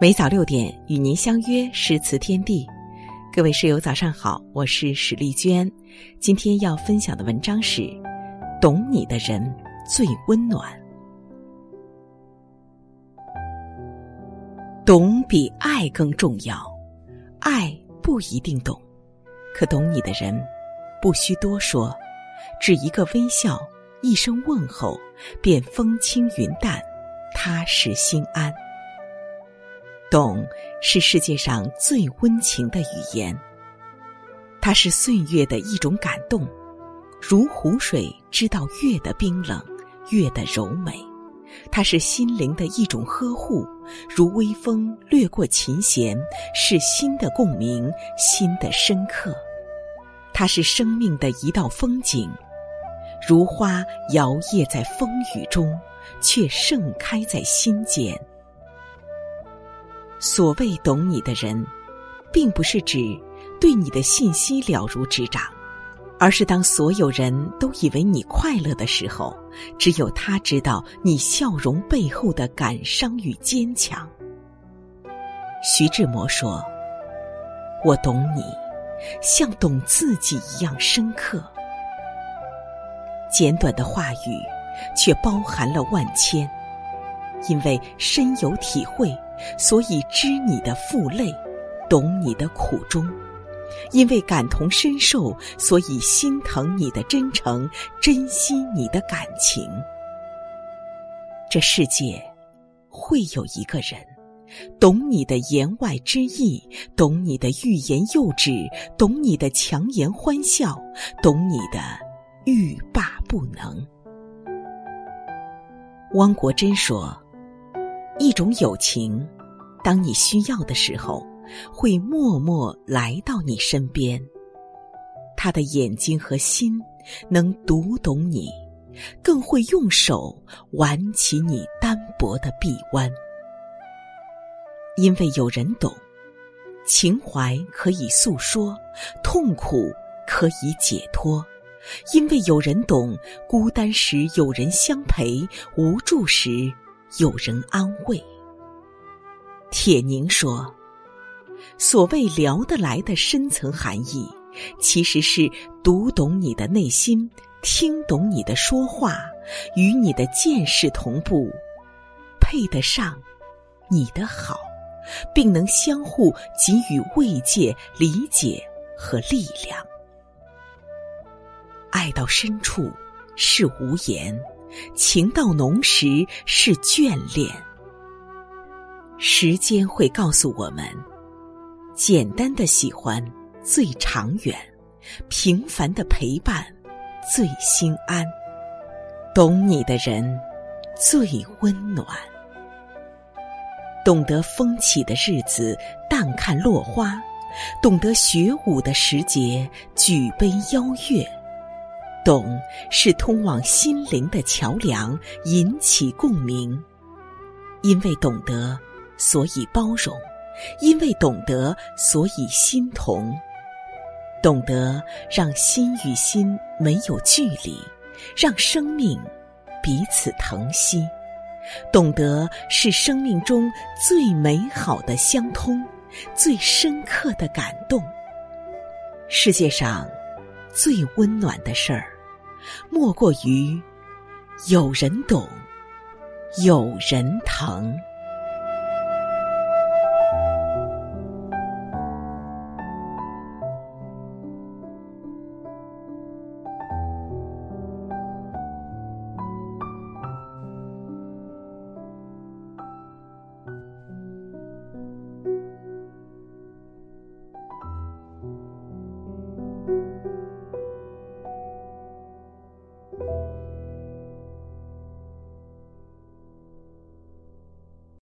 每早六点与您相约诗词天地，各位室友早上好，我是史丽娟。今天要分享的文章是：懂你的人最温暖。懂比爱更重要，爱不一定懂，可懂你的人不需多说，只一个微笑，一声问候，便风轻云淡，踏实心安。懂是世界上最温情的语言，它是岁月的一种感动，如湖水知道月的冰冷，月的柔美；它是心灵的一种呵护，如微风掠过琴弦，是心的共鸣，心的深刻；它是生命的一道风景，如花摇曳在风雨中，却盛开在心间。所谓懂你的人，并不是指对你的信息了如指掌，而是当所有人都以为你快乐的时候，只有他知道你笑容背后的感伤与坚强。徐志摩说：“我懂你，像懂自己一样深刻。”简短的话语，却包含了万千，因为深有体会。所以知你的负累，懂你的苦衷，因为感同身受，所以心疼你的真诚，珍惜你的感情。这世界会有一个人，懂你的言外之意，懂你的欲言又止，懂你的强颜欢笑，懂你的欲罢不能。汪国真说。一种友情，当你需要的时候，会默默来到你身边。他的眼睛和心能读懂你，更会用手挽起你单薄的臂弯。因为有人懂，情怀可以诉说，痛苦可以解脱。因为有人懂，孤单时有人相陪，无助时。有人安慰。铁凝说：“所谓聊得来的深层含义，其实是读懂你的内心，听懂你的说话，与你的见识同步，配得上你的好，并能相互给予慰藉、理解和力量。爱到深处是无言。”情到浓时是眷恋。时间会告诉我们，简单的喜欢最长远，平凡的陪伴最心安。懂你的人最温暖。懂得风起的日子淡看落花，懂得雪舞的时节举杯邀月。懂是通往心灵的桥梁，引起共鸣。因为懂得，所以包容；因为懂得，所以心同。懂得让心与心没有距离，让生命彼此疼惜。懂得是生命中最美好的相通，最深刻的感动。世界上。最温暖的事儿，莫过于有人懂，有人疼。